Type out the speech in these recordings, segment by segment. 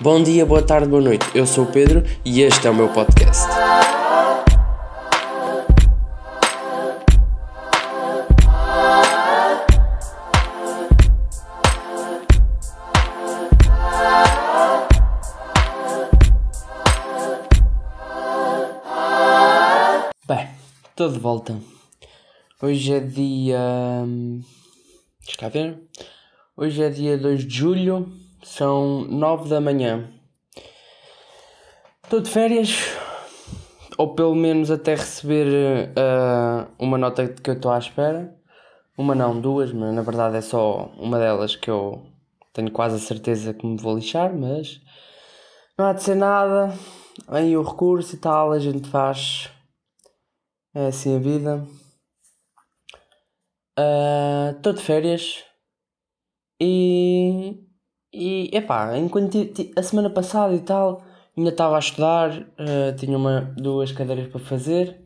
Bom dia, boa tarde, boa noite. Eu sou o Pedro e este é o meu podcast. Bem, estou de volta. Hoje é dia. hum, Deixa cá ver. Hoje é dia 2 de julho, são 9 da manhã. Estou de férias, ou pelo menos até receber ah, uma nota que eu estou à espera. Uma não, duas, mas na verdade é só uma delas que eu tenho quase a certeza que me vou lixar, mas não há de ser nada. Vem o recurso e tal, a gente faz. É assim a vida. Estou de férias e. E epá, enquanto a semana passada e tal, ainda estava a estudar, eh, tinha uma, duas cadeiras para fazer.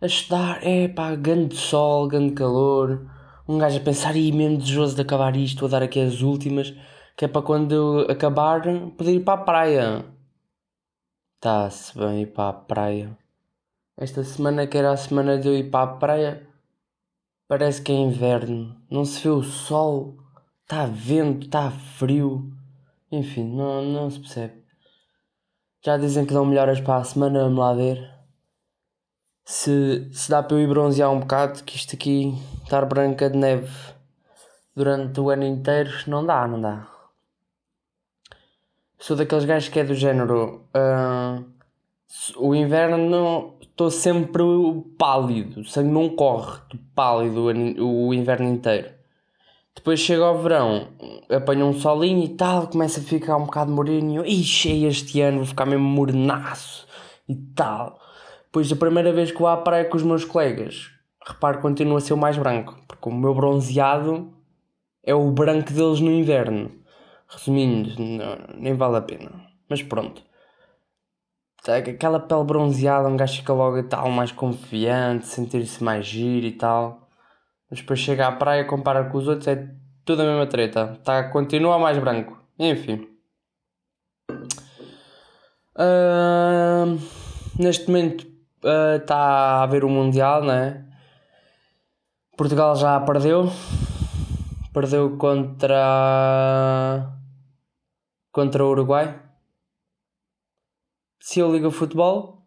A estudar, epá, grande sol, grande calor. Um gajo a pensar, e mesmo desejoso de acabar isto, vou dar aqui as últimas, que é para quando acabar poder ir para a praia. Está-se bem ir para a praia. Esta semana que era a semana de eu ir para a praia, parece que é inverno. Não se vê o sol, está vento, está frio. Enfim, não, não se percebe. Já dizem que dão melhoras para a semana, vamos lá ver. Se, se dá para eu ir bronzear um bocado, que isto aqui estar branca de neve durante o ano inteiro, não dá, não dá. Sou daqueles gajos que é do género. ah, o inverno estou sempre pálido, o sangue não corre, pálido o inverno inteiro. Depois chega ao verão, apanha um solinho e tal, começa a ficar um bocado moreno e eu, ixi, este ano vou ficar mesmo mornaço e tal. Depois da primeira vez que vou à praia com os meus colegas, reparo que continua a ser o mais branco, porque o meu bronzeado é o branco deles no inverno. Resumindo, não- nem vale a pena. Mas pronto. Tá, Aquela pele bronzeada, um gajo fica logo e tal, mais confiante, sentir-se mais giro e tal. Mas depois chega à praia, compara com os outros, é tudo a mesma treta. Tá, continua mais branco. Enfim. Ahn, neste momento está a haver o Mundial, né? Portugal já perdeu. Perdeu contra. contra o Uruguai. Se eu ligo a futebol,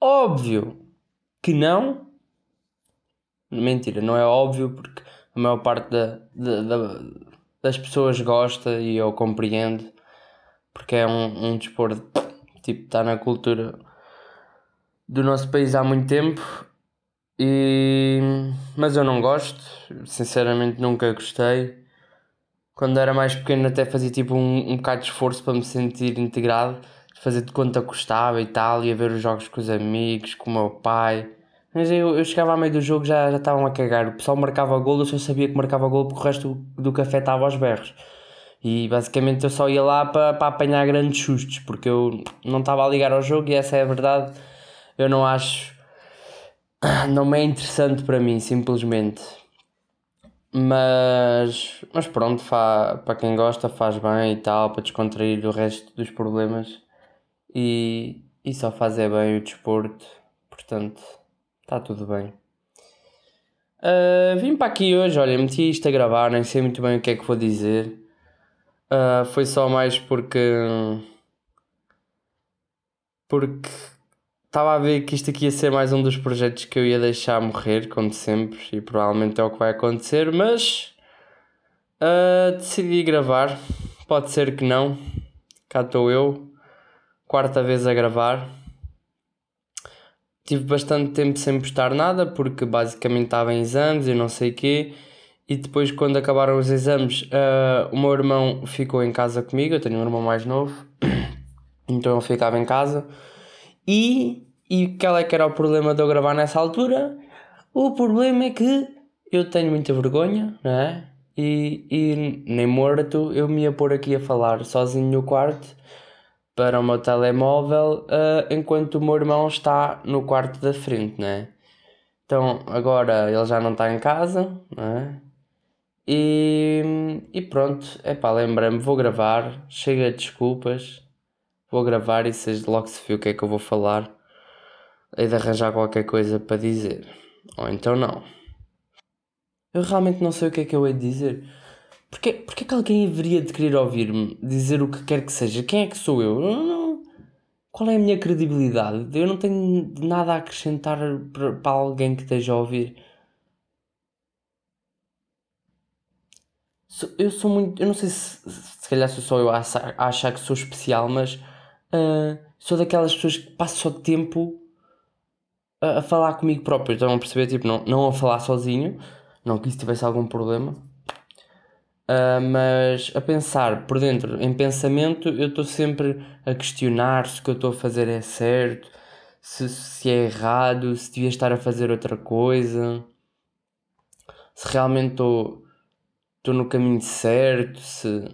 óbvio que não. Mentira, não é óbvio porque a maior parte da, da- da- das pessoas gosta e eu compreendo porque é um, um desporto tipo está na cultura do nosso país há muito tempo e mas eu não gosto, sinceramente nunca gostei. Quando era mais pequeno até fazia tipo um, um bocado de esforço para me sentir integrado, fazer de conta que gostava e tal, ia ver os jogos com os amigos, com o meu pai. Mas eu, eu chegava ao meio do jogo já já estavam a cagar. O pessoal marcava golo, eu só sabia que marcava golo porque o resto do, do café estava aos berros. E basicamente eu só ia lá para, para apanhar grandes sustos, porque eu não estava a ligar ao jogo e essa é a verdade. Eu não acho. Não me é interessante para mim, simplesmente. Mas, mas pronto, fa, para quem gosta faz bem e tal, para descontrair o resto dos problemas. E, e só fazer bem o desporto, portanto, está tudo bem. Ah, vim para aqui hoje, olha, meti isto a gravar, nem sei muito bem o que é que vou dizer. Ah, foi só mais porque. Porque estava a ver que isto aqui ia ser mais um dos projetos que eu ia deixar morrer, como sempre, e provavelmente é o que vai acontecer, mas. ah, decidi gravar. Pode ser que não. Cá estou eu, quarta vez a gravar. Tive bastante tempo sem postar nada porque basicamente estava em exames e não sei o quê. E depois, quando acabaram os exames, ah, o meu irmão ficou em casa comigo. Eu tenho um irmão mais novo, então ele ficava em casa. E, e qual é que era o problema de eu gravar nessa altura? O problema é que eu tenho muita vergonha, não é? E, e nem morto eu me ia pôr aqui a falar sozinho no quarto para o meu telemóvel ah, enquanto o meu irmão está no quarto da frente, não é? Então agora ele já não está em casa, não é? E, e pronto, é pá, lembrei-me, vou gravar, chega de desculpas, vou gravar e seja logo se vê o que é que eu vou falar. Hei de arranjar qualquer coisa para dizer. Ou então não. Eu realmente não sei o que é que eu hei de dizer. Porquê, porquê que alguém haveria de querer ouvir-me dizer o que quer que seja? Quem é que sou eu? Não, não. Qual é a minha credibilidade? Eu não tenho nada a acrescentar para, alguém que esteja a ouvir. Eu sou muito. Eu não sei se se calhar sou só eu a achar, que sou especial, mas uh, sou daquelas pessoas que passo só tempo a, a, falar comigo próprio. Estão a perceber? Tipo, não, não a falar sozinho. Não que isso tivesse algum problema. Uh, mas a pensar por dentro, em pensamento, eu estou sempre a questionar se o que eu estou a fazer é certo, se, se é errado, se devia estar a fazer outra coisa, se realmente estou, no caminho certo, se,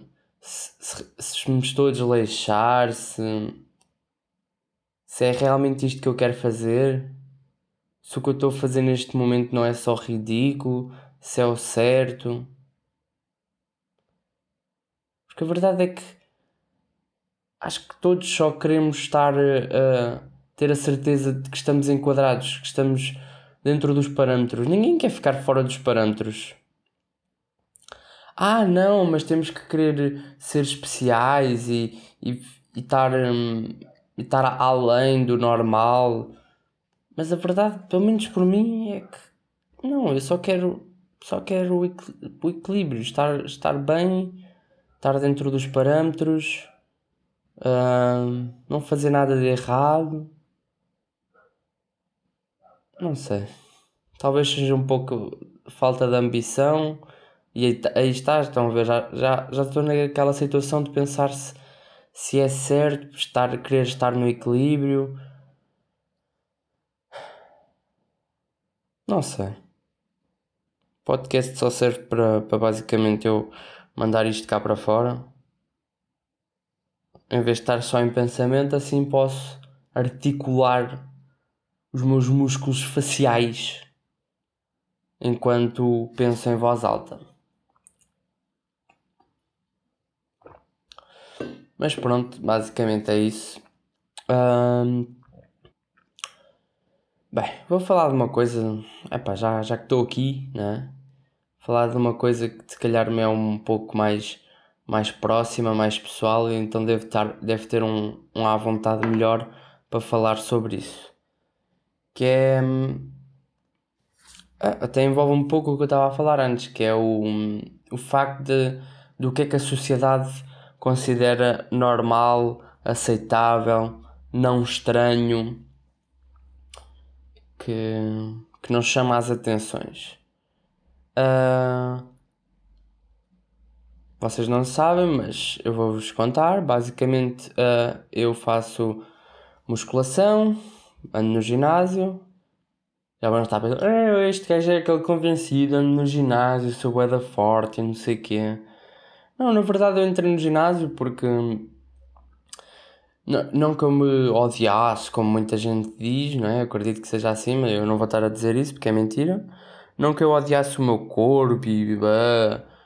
se, se, se me estou a desleixar, se, se é realmente isto que eu quero fazer, se o que eu estou a fazer neste momento não é só ridículo, se é o certo. Porque a verdade é que acho que todos só queremos estar a ter a certeza de que estamos enquadrados, que estamos dentro dos parâmetros. Ninguém quer ficar fora dos parâmetros. Ah, não, mas temos que querer ser especiais e, e, e, estar, um, e estar além do normal. Mas a verdade, pelo menos por mim, é que não, eu só quero, só quero o equilíbrio, estar, estar bem estar dentro dos parâmetros, uh, não fazer nada de errado. Não sei. Talvez seja um pouco falta de ambição. E aí, aí está, estão a ver, já, já, já estou naquela situação de pensar se, se é certo estar, querer estar no equilíbrio. Não sei. Podcast só serve para, para basicamente eu mandar isto cá para fora. Em vez de estar só em pensamento, assim posso articular os meus músculos faciais enquanto penso em voz alta. Mas pronto, basicamente é isso. Bem, vou falar de uma coisa. Epá, já, já que estou aqui, né? Falar de uma coisa que se calhar me é um pouco mais, mais próxima, mais pessoal, e então deve, estar, deve ter um, um à vontade melhor para falar sobre isso. Que é. Hum, até envolve um pouco o que eu estava a falar antes, que é o, o facto de, do que é que a sociedade considera normal, aceitável, não estranho, que, que não chama as atenções. Uh, vocês não sabem, mas eu vou-vos contar. Basicamente, uh, eu faço musculação, ando no ginásio. Já vão estar a pensar, eh, este gajo é aquele convencido, ando no ginásio, sou da forte não sei o quê. Não, na verdade eu entrei no ginásio porque. Não, não que eu me odiasse, como muita gente diz, não é? Eu acredito que seja assim, mas eu não vou estar a dizer isso porque é mentira. Não que eu odiasse o meu corpo e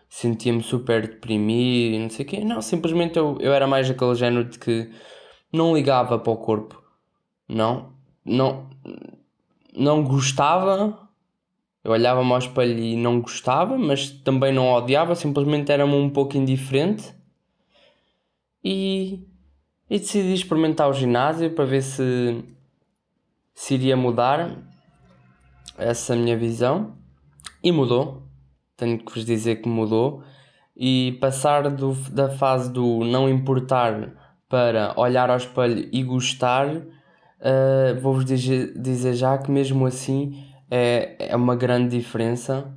sentia-me super deprimido e não sei o quê. Não, simplesmente eu, eu era mais aquele género de que não ligava para o corpo. Não. Não. Não gostava. Eu olhava-me ao espelho e não gostava, mas também não odiava, simplesmente era-me um pouco indiferente. E, e decidi experimentar o ginásio para ver se, se iria mudar essa minha visão. E mudou, tenho que vos dizer que mudou. E passar do, da fase do não importar para olhar ao espelho e gostar, uh, vou-vos dizer, já que mesmo assim é, é uma grande diferença.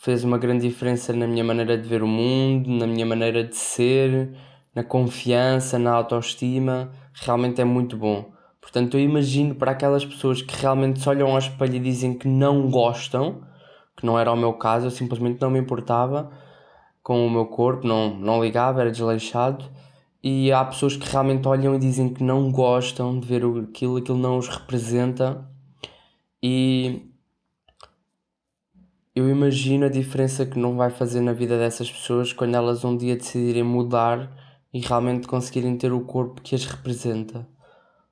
Fez uma grande diferença na minha maneira de ver o mundo, na minha maneira de ser, na confiança, na autoestima. Realmente é muito bom. Portanto, eu imagino para aquelas pessoas que realmente se olham ao espelho e dizem que não gostam, que não era o meu caso, eu simplesmente não me importava com o meu corpo, não, não ligava, era desleixado. E há pessoas que realmente olham e dizem que não gostam de ver aquilo, aquilo não os representa. E eu imagino a diferença que não vai fazer na vida dessas pessoas quando elas um dia decidirem mudar e realmente conseguirem ter o corpo que as representa.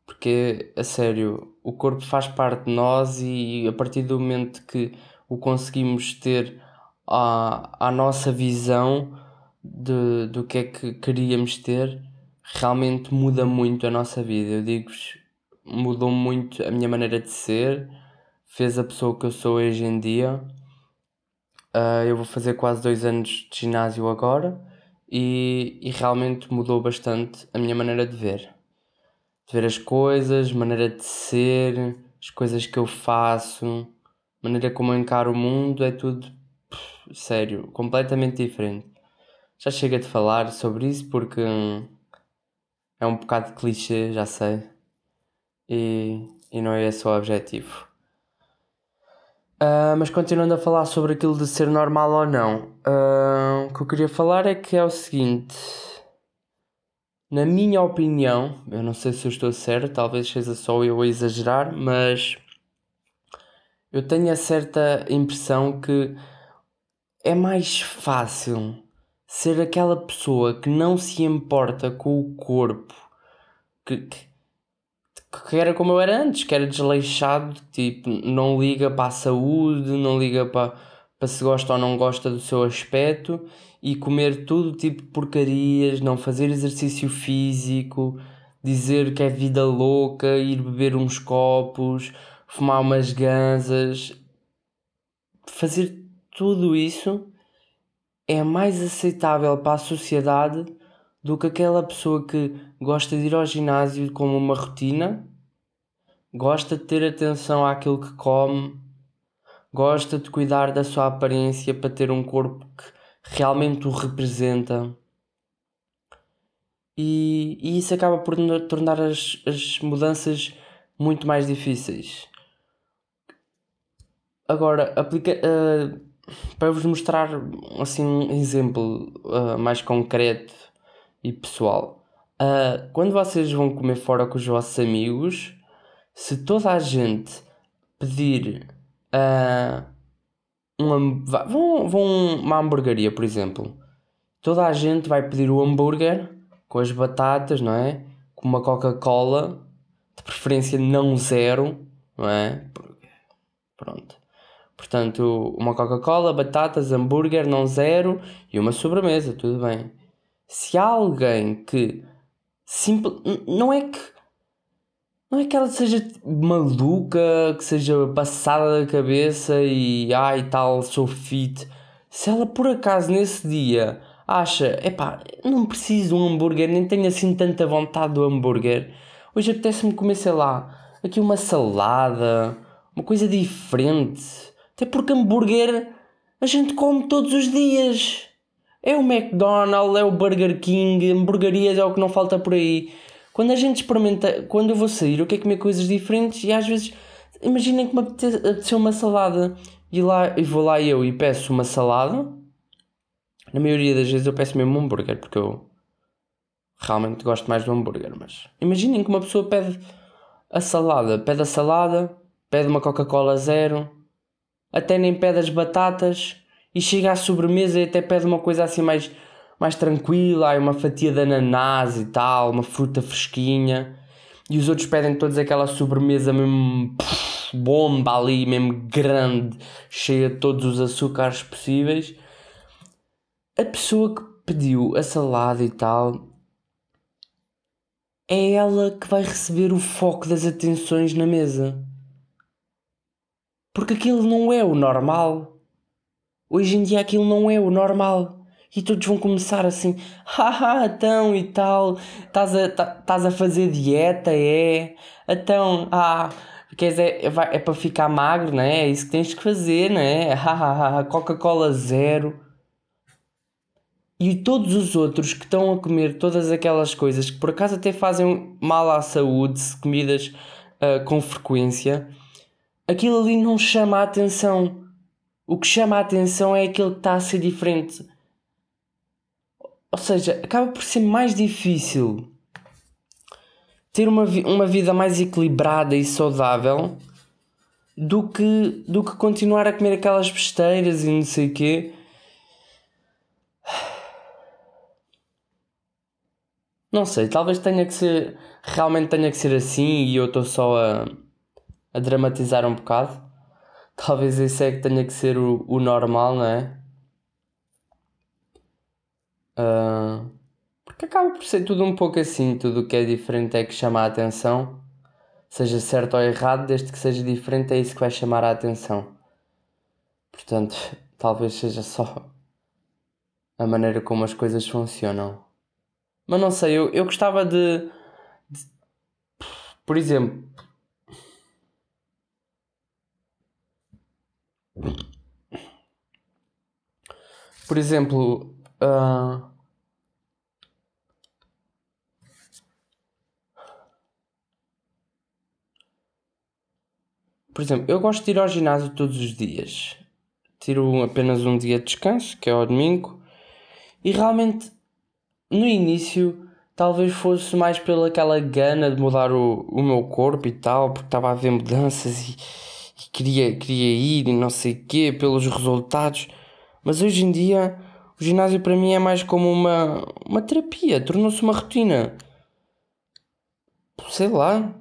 Porque, a sério, o corpo faz parte de nós e a partir do momento que o conseguimos ter à, à nossa visão de, do que é que queríamos ter, realmente muda muito a nossa vida. Eu digo-vos, mudou muito a minha maneira de ser, fez a pessoa que eu sou hoje em dia. Uh, eu vou fazer quase dois anos de ginásio agora e, e realmente mudou bastante a minha maneira de ver. De ver as coisas, maneira de ser, as coisas que eu faço, maneira como eu encaro o mundo, é tudo sério, completamente diferente. Já chega de falar sobre isso porque hum, é um bocado clichê, já sei. E, e não é esse o objetivo. Uh, mas continuando a falar sobre aquilo de ser normal ou não, uh, o que eu queria falar é que é o seguinte: na minha opinião, eu não sei se eu estou certo, talvez seja só eu a exagerar, mas eu tenho a certa impressão que é mais fácil ser aquela pessoa que não se importa com o corpo, que, que que era como eu era antes, que era desleixado, tipo, não liga para a saúde, não liga para, para se gosta ou não gosta do seu aspecto e comer tudo tipo porcarias, não fazer exercício físico, dizer que é vida louca, ir beber uns copos, fumar umas ganzas, fazer tudo isso é mais aceitável para a sociedade do que aquela pessoa que gosta de ir ao ginásio como uma rotina, gosta de ter atenção àquilo que come, gosta de cuidar da sua aparência para ter um corpo que realmente o representa. E, e isso acaba por tornar as, as mudanças muito mais difíceis. Agora, aplica, uh, para vos mostrar assim, um exemplo uh, mais concreto e pessoal. Uh, quando vocês vão comer fora com os vossos amigos, se toda a gente pedir uma, vão, vão uma hamburgueria, por exemplo, toda a gente vai pedir o hambúrguer com as batatas, não é? Com uma Coca-Cola, de preferência não zero, não é? Pronto. Portanto, uma Coca-Cola, batatas, hambúrguer, não zero e uma sobremesa, tudo bem se há alguém que simple, não é que não é que ela seja maluca, que seja passada da cabeça e ai tal, sou fit. Se ela por acaso nesse dia acha, epá, não preciso de um hambúrguer, nem tenho assim tanta vontade do hambúrguer. Hoje apetece-me comer, sei lá, aqui uma salada, uma coisa diferente. Até porque hambúrguer a gente come todos os dias. É o McDonald's, é o Burger King, hamburguerias é o que não falta por aí. Quando a gente experimenta, quando eu vou sair, eu quero comer coisas diferentes e às vezes, imaginem que me apeteceu uma salada e, lá, e vou lá eu e peço uma salada. Na maioria das vezes eu peço mesmo um hambúrguer porque eu realmente gosto mais do hambúrguer. Mas imaginem que uma pessoa pede a salada, pede a salada, pede uma Coca-Cola zero, até nem pede as batatas e chega à sobremesa e até pede uma coisa assim mais, mais tranquila, uma fatia de ananás e tal, uma fruta fresquinha. E os outros pedem todos aquela sobremesa mesmo bomba ali, mesmo grande, cheia de todos os açúcares possíveis. A pessoa que pediu a salada e tal é ela que vai receber o foco das atenções na mesa. Porque aquilo não é o normal. Hoje em dia aquilo não é o normal. E todos vão começar assim, haha, então e tal, estás a, tá, a fazer dieta, é? Então, ah, quer dizer, é, é para ficar magro, não é? É isso que tens que fazer, não é? Hahaha, Coca-Cola zero. E todos os outros que estão a comer todas aquelas coisas que por acaso até fazem mal à saúde, comidas uh, com frequência, aquilo ali não chama a atenção. O que chama a atenção é aquele que está a ser diferente. Ou seja, acaba por ser mais difícil ter uma, uma vida mais equilibrada e saudável do que, do que continuar a comer aquelas besteiras e não sei o quê. Não sei, talvez tenha que ser. Realmente tenha que ser assim e eu estou só a, a dramatizar um bocado. Talvez isso é que tenha que ser o, o normal, não é? Uh, porque acaba por ser tudo um pouco assim, tudo o que é diferente é que chama a atenção. Seja certo ou errado, desde que seja diferente, é isso que vai chamar a atenção. Portanto, talvez seja só a maneira como as coisas funcionam. Mas não sei, eu, eu gostava de, de por exemplo, por exemplo, uh, por exemplo, eu gosto de ir ao ginásio todos os dias. Tiro apenas um dia de descanso, que é o domingo, e realmente no início talvez fosse mais pelaquela gana de mudar o, o meu corpo e tal, porque estava a ver mudanças e, e queria, queria ir e não sei o quê, pelos resultados. Mas hoje em dia o ginásio para mim é mais como uma, uma terapia, tornou-se uma rotina. Sei lá,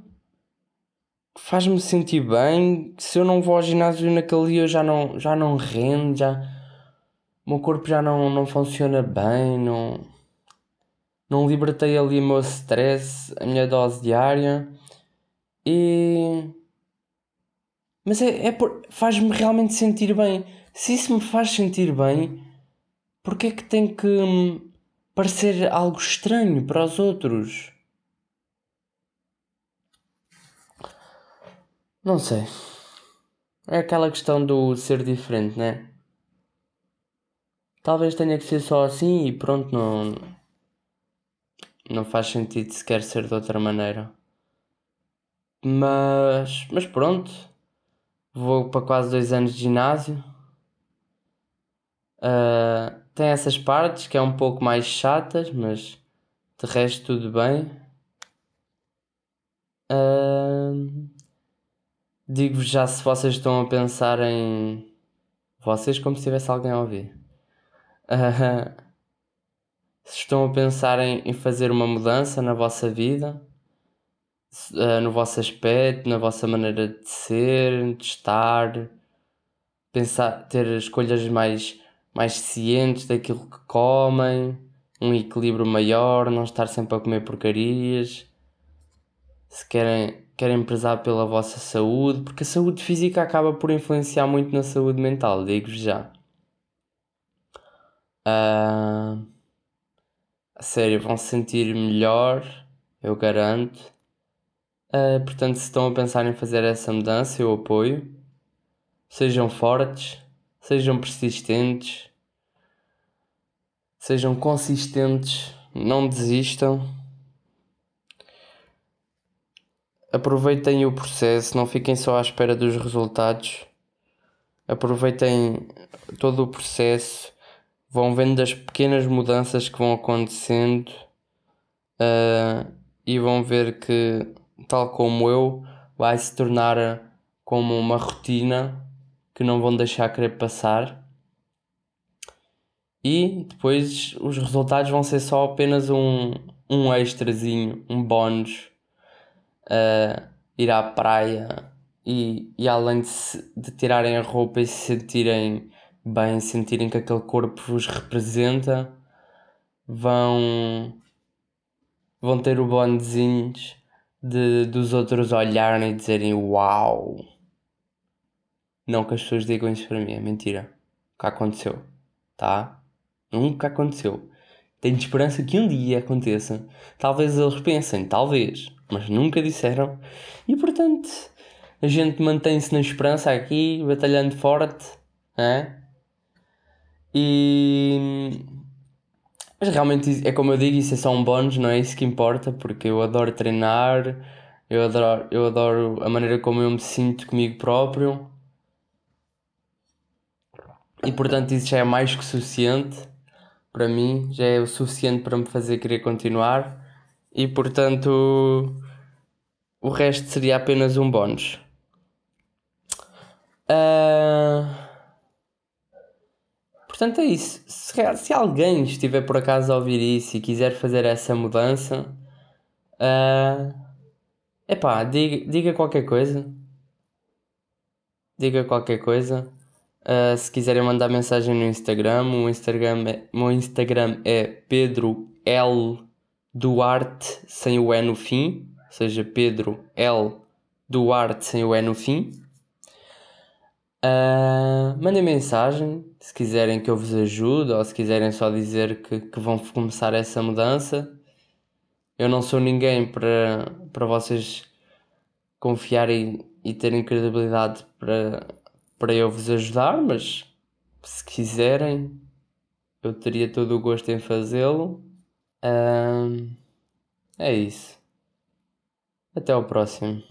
faz-me sentir bem. Se eu não vou ao ginásio naquele dia, eu já não, já não rendo, já. O meu corpo já não, não funciona bem, não. Não libertei ali o meu stress, a minha dose diária. E. Mas é, é por... faz-me realmente sentir bem. Se isso me faz sentir bem, porque é que tem que hum, parecer algo estranho para os outros? Não sei. É aquela questão do ser diferente, né? Talvez tenha que ser só assim e pronto, não. Não faz sentido sequer ser de outra maneira. Mas. Mas pronto. Vou para quase dois anos de ginásio. Uh, tem essas partes que é um pouco mais chatas, mas de resto tudo bem. Uh, Digo-vos já se vocês estão a pensar em. Vocês, como se tivesse alguém a ouvir. Uh, se estão a pensar em, em, fazer uma mudança na vossa vida, uh, no vosso aspecto, na vossa maneira de ser, de estar, pensar, ter escolhas mais, mais cientes daquilo que comem, um equilíbrio maior, não estar sempre a comer porcarias. Se querem querem prezar pela vossa saúde, porque a saúde física acaba por influenciar muito na saúde mental, digo-vos já. Uh, a sério, vão se sentir melhor, eu garanto. Uh, portanto, se estão a pensar em fazer essa mudança, eu apoio. Sejam fortes, sejam persistentes, sejam consistentes, não desistam. Aproveitem o processo, não fiquem só à espera dos resultados. Aproveitem todo o processo, vão vendo as pequenas mudanças que vão acontecendo uh, e vão ver que, tal como eu, vai se tornar como uma rotina que não vão deixar querer passar. E depois os resultados vão ser só apenas um, um extrazinho, um bónus uh, ir à praia e, e além de, se, de tirarem a roupa e se sentirem bem, sentirem que aquele corpo vos representa, vão, vão ter o bondezinhos de, dos outros olharem e dizerem uau. Não que as pessoas digam isso para mim, é mentira. Nunca aconteceu, tá? Nunca aconteceu. Tenho esperança que um dia aconteça. Talvez eles pensem, talvez mas nunca disseram. E portanto, a gente mantém-se na esperança aqui, batalhando forte, é? E. Mas realmente é como eu digo, isso é só um bónus, não é isso que importa, porque eu adoro treinar, eu adoro, eu adoro a maneira como eu me sinto comigo próprio. E portanto isso já é mais que suficiente para mim, já é o suficiente para me fazer querer continuar e portanto o resto seria apenas um bónus. Uh, Portanto, é isso. Se, se alguém estiver por acaso a ouvir isso e quiser fazer essa mudança, uh, epá, diga, diga qualquer coisa. Diga qualquer coisa. Uh, se quiserem mandar mensagem no Instagram, o Instagram é, meu Instagram é Pedro L Duarte sem o E no fim, ou seja, Pedro L Duarte sem o E no fim. Uh, mandem mensagem se quiserem que eu vos ajude ou se quiserem só dizer que, que vão começar essa mudança. Eu não sou ninguém para, para vocês confiarem e terem credibilidade para, para eu vos ajudar, mas se quiserem, eu teria todo o gosto em fazê-lo. Uh, é isso. Até ao próximo.